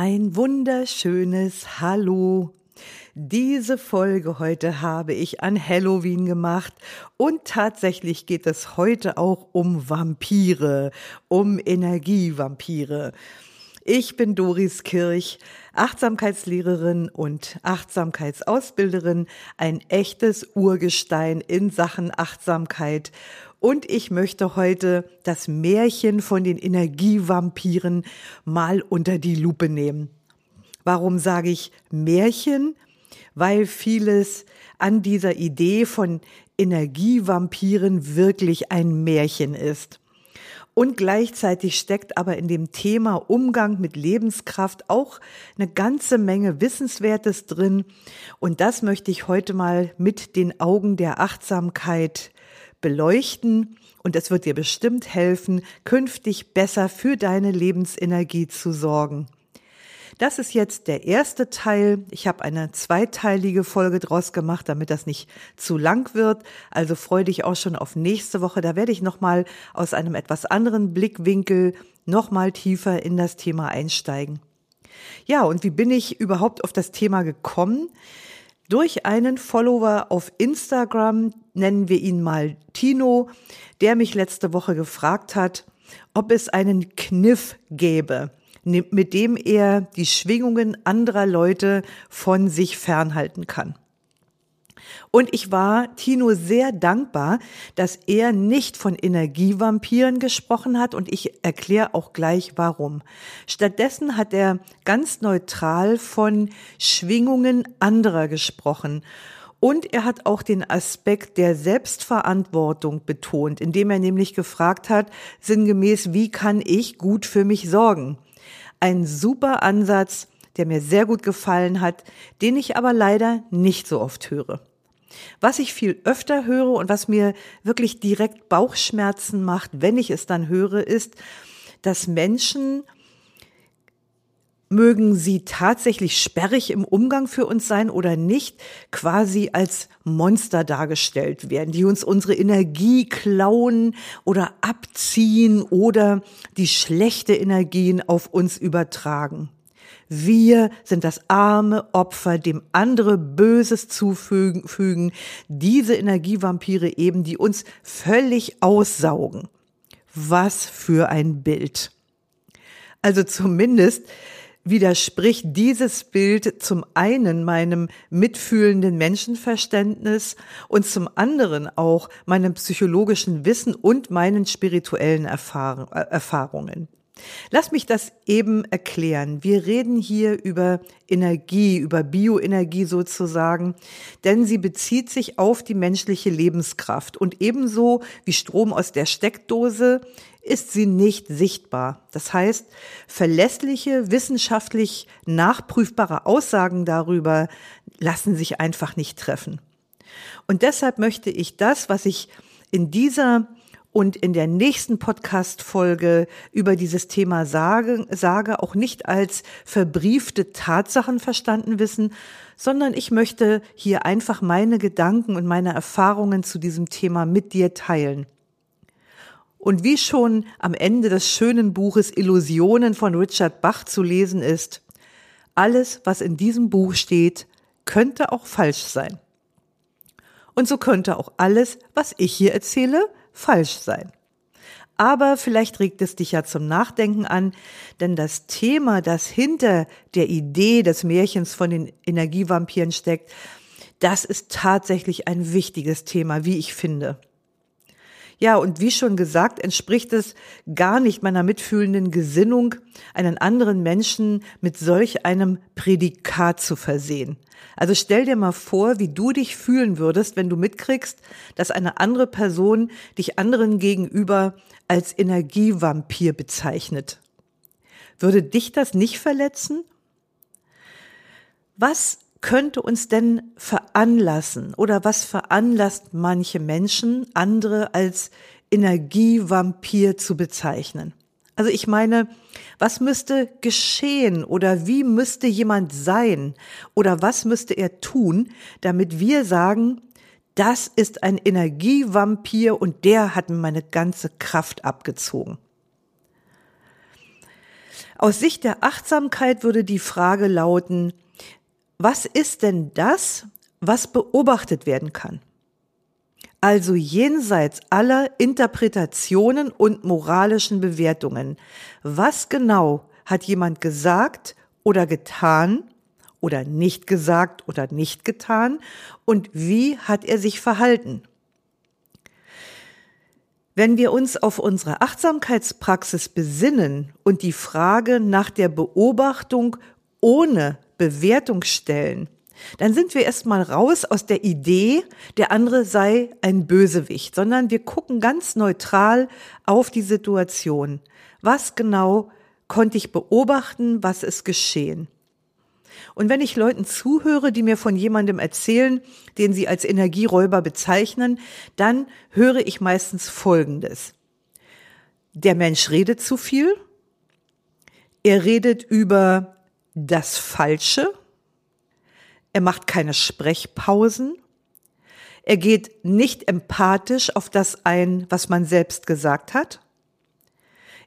Ein wunderschönes Hallo. Diese Folge heute habe ich an Halloween gemacht und tatsächlich geht es heute auch um Vampire, um Energievampire. Ich bin Doris Kirch, Achtsamkeitslehrerin und Achtsamkeitsausbilderin, ein echtes Urgestein in Sachen Achtsamkeit und ich möchte heute das Märchen von den Energievampiren mal unter die Lupe nehmen. Warum sage ich Märchen? Weil vieles an dieser Idee von Energievampiren wirklich ein Märchen ist. Und gleichzeitig steckt aber in dem Thema Umgang mit Lebenskraft auch eine ganze Menge Wissenswertes drin. Und das möchte ich heute mal mit den Augen der Achtsamkeit beleuchten und es wird dir bestimmt helfen, künftig besser für deine Lebensenergie zu sorgen. Das ist jetzt der erste Teil. Ich habe eine zweiteilige Folge draus gemacht, damit das nicht zu lang wird. Also freue dich auch schon auf nächste Woche. Da werde ich nochmal aus einem etwas anderen Blickwinkel nochmal tiefer in das Thema einsteigen. Ja, und wie bin ich überhaupt auf das Thema gekommen? Durch einen Follower auf Instagram, nennen wir ihn mal Tino, der mich letzte Woche gefragt hat, ob es einen Kniff gäbe, mit dem er die Schwingungen anderer Leute von sich fernhalten kann. Und ich war Tino sehr dankbar, dass er nicht von Energievampiren gesprochen hat und ich erkläre auch gleich warum. Stattdessen hat er ganz neutral von Schwingungen anderer gesprochen. Und er hat auch den Aspekt der Selbstverantwortung betont, indem er nämlich gefragt hat, sinngemäß, wie kann ich gut für mich sorgen? Ein super Ansatz, der mir sehr gut gefallen hat, den ich aber leider nicht so oft höre. Was ich viel öfter höre und was mir wirklich direkt Bauchschmerzen macht, wenn ich es dann höre, ist, dass Menschen mögen sie tatsächlich sperrig im Umgang für uns sein oder nicht, quasi als Monster dargestellt werden, die uns unsere Energie klauen oder abziehen oder die schlechte Energien auf uns übertragen. Wir sind das arme Opfer, dem andere Böses zufügen, diese Energievampire eben, die uns völlig aussaugen. Was für ein Bild. Also zumindest widerspricht dieses Bild zum einen meinem mitfühlenden Menschenverständnis und zum anderen auch meinem psychologischen Wissen und meinen spirituellen Erfahrungen. Lass mich das eben erklären. Wir reden hier über Energie, über Bioenergie sozusagen, denn sie bezieht sich auf die menschliche Lebenskraft und ebenso wie Strom aus der Steckdose ist sie nicht sichtbar. Das heißt, verlässliche, wissenschaftlich nachprüfbare Aussagen darüber lassen sich einfach nicht treffen. Und deshalb möchte ich das, was ich in dieser und in der nächsten Podcast-Folge über dieses Thema sage, sage, auch nicht als verbriefte Tatsachen verstanden wissen, sondern ich möchte hier einfach meine Gedanken und meine Erfahrungen zu diesem Thema mit dir teilen. Und wie schon am Ende des schönen Buches Illusionen von Richard Bach zu lesen ist, alles, was in diesem Buch steht, könnte auch falsch sein. Und so könnte auch alles, was ich hier erzähle, falsch sein. Aber vielleicht regt es dich ja zum Nachdenken an, denn das Thema, das hinter der Idee des Märchens von den Energievampiren steckt, das ist tatsächlich ein wichtiges Thema, wie ich finde. Ja, und wie schon gesagt, entspricht es gar nicht meiner mitfühlenden Gesinnung, einen anderen Menschen mit solch einem Prädikat zu versehen. Also stell dir mal vor, wie du dich fühlen würdest, wenn du mitkriegst, dass eine andere Person dich anderen gegenüber als Energievampir bezeichnet. Würde dich das nicht verletzen? Was könnte uns denn veranlassen oder was veranlasst manche Menschen, andere als Energievampir zu bezeichnen? Also ich meine, was müsste geschehen oder wie müsste jemand sein oder was müsste er tun, damit wir sagen, das ist ein Energievampir und der hat mir meine ganze Kraft abgezogen. Aus Sicht der Achtsamkeit würde die Frage lauten, was ist denn das, was beobachtet werden kann? Also jenseits aller Interpretationen und moralischen Bewertungen. Was genau hat jemand gesagt oder getan oder nicht gesagt oder nicht getan und wie hat er sich verhalten? Wenn wir uns auf unsere Achtsamkeitspraxis besinnen und die Frage nach der Beobachtung ohne Bewertung stellen, dann sind wir erstmal raus aus der Idee, der andere sei ein Bösewicht, sondern wir gucken ganz neutral auf die Situation. Was genau konnte ich beobachten, was ist geschehen? Und wenn ich Leuten zuhöre, die mir von jemandem erzählen, den sie als Energieräuber bezeichnen, dann höre ich meistens Folgendes. Der Mensch redet zu viel. Er redet über das Falsche. Er macht keine Sprechpausen. Er geht nicht empathisch auf das ein, was man selbst gesagt hat.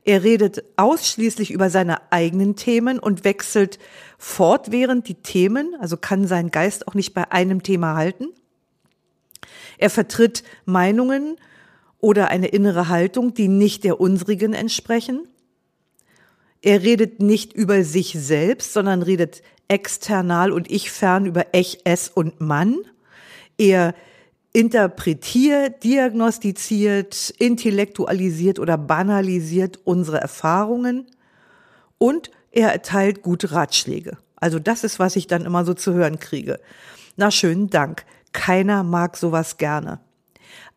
Er redet ausschließlich über seine eigenen Themen und wechselt fortwährend die Themen, also kann sein Geist auch nicht bei einem Thema halten. Er vertritt Meinungen oder eine innere Haltung, die nicht der unsrigen entsprechen. Er redet nicht über sich selbst, sondern redet external und ich fern über Ich, Es und Mann. Er interpretiert, diagnostiziert, intellektualisiert oder banalisiert unsere Erfahrungen und er erteilt gute Ratschläge. Also das ist, was ich dann immer so zu hören kriege. Na schönen Dank. Keiner mag sowas gerne.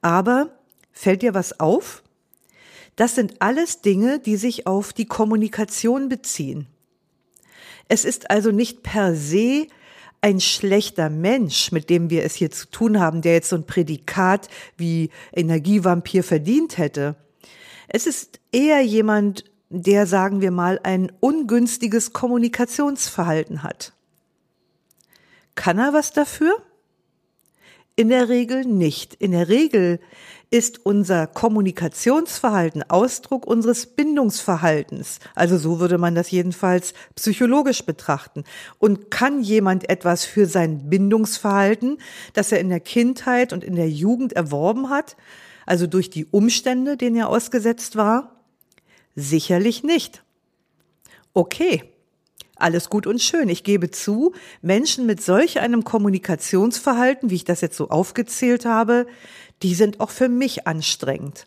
Aber fällt dir was auf? Das sind alles Dinge, die sich auf die Kommunikation beziehen. Es ist also nicht per se ein schlechter Mensch, mit dem wir es hier zu tun haben, der jetzt so ein Prädikat wie Energievampir verdient hätte. Es ist eher jemand, der, sagen wir mal, ein ungünstiges Kommunikationsverhalten hat. Kann er was dafür? In der Regel nicht. In der Regel ist unser Kommunikationsverhalten Ausdruck unseres Bindungsverhaltens. Also so würde man das jedenfalls psychologisch betrachten. Und kann jemand etwas für sein Bindungsverhalten, das er in der Kindheit und in der Jugend erworben hat, also durch die Umstände, denen er ausgesetzt war? Sicherlich nicht. Okay, alles gut und schön. Ich gebe zu, Menschen mit solch einem Kommunikationsverhalten, wie ich das jetzt so aufgezählt habe, die sind auch für mich anstrengend.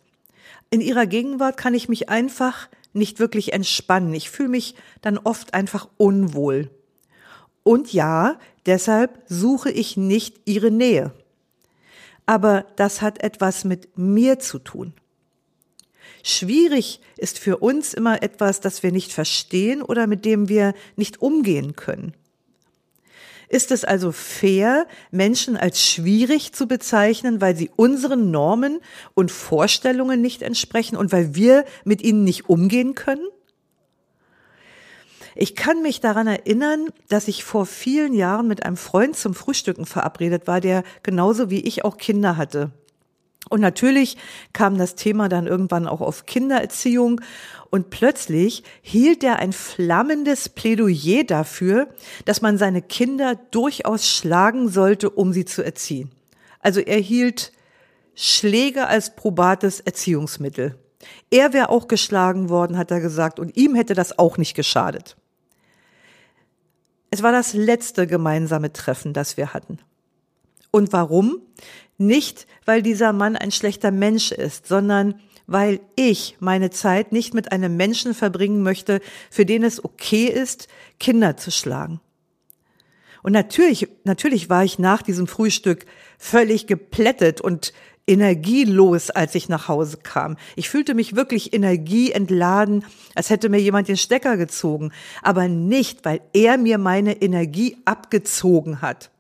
In ihrer Gegenwart kann ich mich einfach nicht wirklich entspannen. Ich fühle mich dann oft einfach unwohl. Und ja, deshalb suche ich nicht ihre Nähe. Aber das hat etwas mit mir zu tun. Schwierig ist für uns immer etwas, das wir nicht verstehen oder mit dem wir nicht umgehen können. Ist es also fair, Menschen als schwierig zu bezeichnen, weil sie unseren Normen und Vorstellungen nicht entsprechen und weil wir mit ihnen nicht umgehen können? Ich kann mich daran erinnern, dass ich vor vielen Jahren mit einem Freund zum Frühstücken verabredet war, der genauso wie ich auch Kinder hatte. Und natürlich kam das Thema dann irgendwann auch auf Kindererziehung und plötzlich hielt er ein flammendes Plädoyer dafür, dass man seine Kinder durchaus schlagen sollte, um sie zu erziehen. Also er hielt Schläge als probates Erziehungsmittel. Er wäre auch geschlagen worden, hat er gesagt, und ihm hätte das auch nicht geschadet. Es war das letzte gemeinsame Treffen, das wir hatten. Und warum? Nicht, weil dieser Mann ein schlechter Mensch ist, sondern weil ich meine Zeit nicht mit einem Menschen verbringen möchte, für den es okay ist, Kinder zu schlagen. Und natürlich, natürlich war ich nach diesem Frühstück völlig geplättet und energielos, als ich nach Hause kam. Ich fühlte mich wirklich energieentladen, als hätte mir jemand den Stecker gezogen, aber nicht, weil er mir meine Energie abgezogen hat,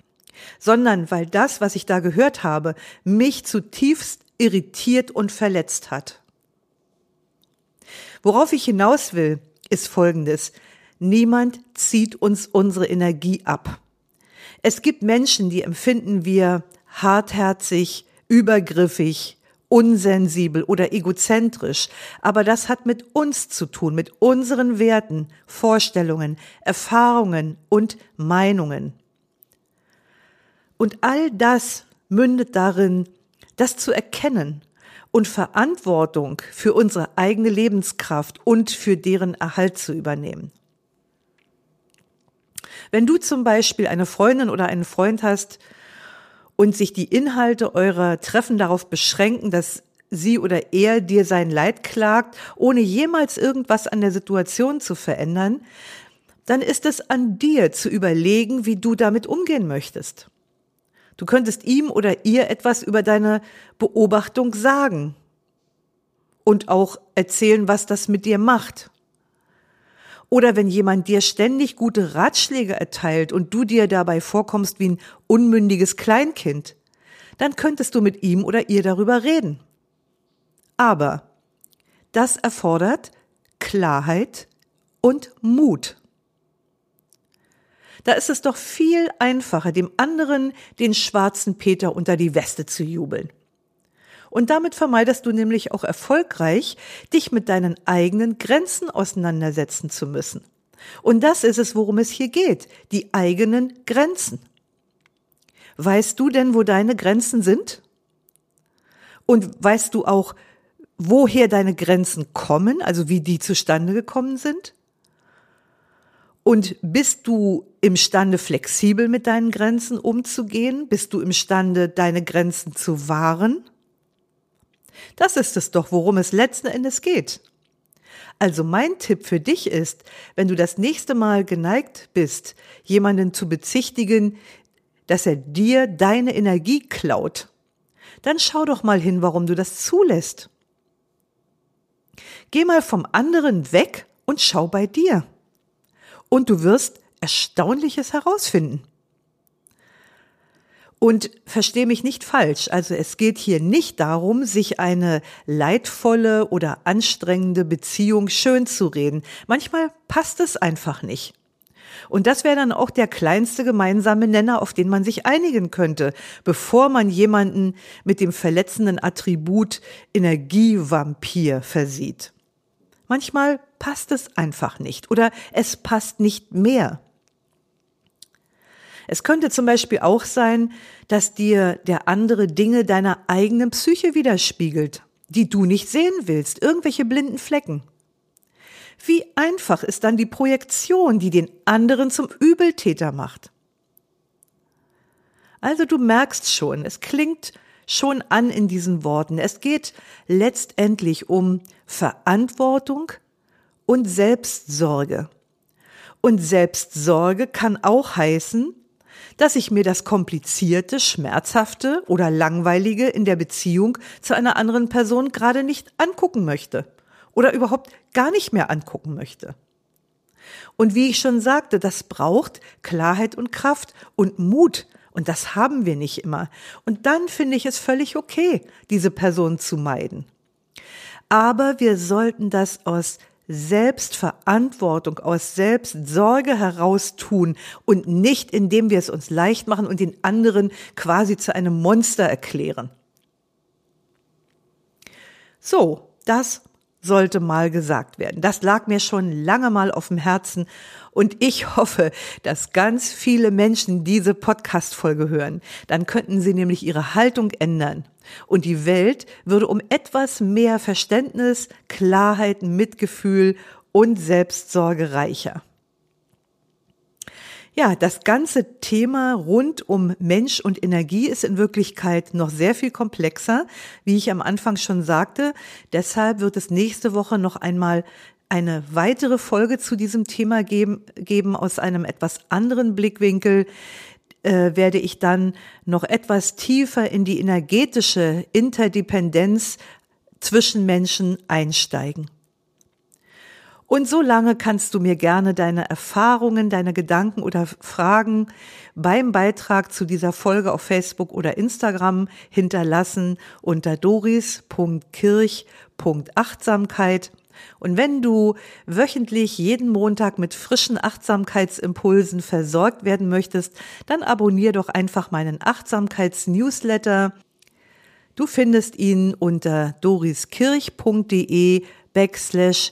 sondern weil das, was ich da gehört habe, mich zutiefst irritiert und verletzt hat. Worauf ich hinaus will, ist Folgendes. Niemand zieht uns unsere Energie ab. Es gibt Menschen, die empfinden wir hartherzig, übergriffig, unsensibel oder egozentrisch, aber das hat mit uns zu tun, mit unseren Werten, Vorstellungen, Erfahrungen und Meinungen. Und all das mündet darin, das zu erkennen und Verantwortung für unsere eigene Lebenskraft und für deren Erhalt zu übernehmen. Wenn du zum Beispiel eine Freundin oder einen Freund hast und sich die Inhalte eurer Treffen darauf beschränken, dass sie oder er dir sein Leid klagt, ohne jemals irgendwas an der Situation zu verändern, dann ist es an dir zu überlegen, wie du damit umgehen möchtest. Du könntest ihm oder ihr etwas über deine Beobachtung sagen und auch erzählen, was das mit dir macht. Oder wenn jemand dir ständig gute Ratschläge erteilt und du dir dabei vorkommst wie ein unmündiges Kleinkind, dann könntest du mit ihm oder ihr darüber reden. Aber das erfordert Klarheit und Mut. Da ist es doch viel einfacher, dem anderen den schwarzen Peter unter die Weste zu jubeln. Und damit vermeidest du nämlich auch erfolgreich, dich mit deinen eigenen Grenzen auseinandersetzen zu müssen. Und das ist es, worum es hier geht, die eigenen Grenzen. Weißt du denn, wo deine Grenzen sind? Und weißt du auch, woher deine Grenzen kommen, also wie die zustande gekommen sind? Und bist du imstande, flexibel mit deinen Grenzen umzugehen? Bist du imstande, deine Grenzen zu wahren? Das ist es doch, worum es letzten Endes geht. Also mein Tipp für dich ist, wenn du das nächste Mal geneigt bist, jemanden zu bezichtigen, dass er dir deine Energie klaut, dann schau doch mal hin, warum du das zulässt. Geh mal vom anderen weg und schau bei dir. Und du wirst Erstaunliches herausfinden. Und verstehe mich nicht falsch, also es geht hier nicht darum, sich eine leidvolle oder anstrengende Beziehung schön zu reden. Manchmal passt es einfach nicht. Und das wäre dann auch der kleinste gemeinsame Nenner, auf den man sich einigen könnte, bevor man jemanden mit dem verletzenden Attribut Energievampir versieht. Manchmal passt es einfach nicht oder es passt nicht mehr. Es könnte zum Beispiel auch sein, dass dir der andere Dinge deiner eigenen Psyche widerspiegelt, die du nicht sehen willst, irgendwelche blinden Flecken. Wie einfach ist dann die Projektion, die den anderen zum Übeltäter macht. Also du merkst schon, es klingt schon an in diesen Worten. Es geht letztendlich um Verantwortung und Selbstsorge. Und Selbstsorge kann auch heißen, dass ich mir das Komplizierte, Schmerzhafte oder Langweilige in der Beziehung zu einer anderen Person gerade nicht angucken möchte oder überhaupt gar nicht mehr angucken möchte. Und wie ich schon sagte, das braucht Klarheit und Kraft und Mut. Und das haben wir nicht immer. Und dann finde ich es völlig okay, diese Person zu meiden. Aber wir sollten das aus Selbstverantwortung, aus Selbstsorge heraus tun und nicht, indem wir es uns leicht machen und den anderen quasi zu einem Monster erklären. So, das sollte mal gesagt werden. Das lag mir schon lange mal auf dem Herzen und ich hoffe, dass ganz viele Menschen diese Podcast-Folge hören. Dann könnten sie nämlich ihre Haltung ändern und die Welt würde um etwas mehr Verständnis, Klarheit, Mitgefühl und Selbstsorge reicher. Ja, das ganze Thema rund um Mensch und Energie ist in Wirklichkeit noch sehr viel komplexer, wie ich am Anfang schon sagte. Deshalb wird es nächste Woche noch einmal eine weitere Folge zu diesem Thema geben, geben aus einem etwas anderen Blickwinkel. äh, werde ich dann noch etwas tiefer in die energetische Interdependenz zwischen Menschen einsteigen. Und so lange kannst du mir gerne deine Erfahrungen, deine Gedanken oder Fragen beim Beitrag zu dieser Folge auf Facebook oder Instagram hinterlassen unter doris.kirch.achtsamkeit. Und wenn du wöchentlich jeden Montag mit frischen Achtsamkeitsimpulsen versorgt werden möchtest, dann abonnier doch einfach meinen Achtsamkeits-Newsletter. Du findest ihn unter doriskirch.de backslash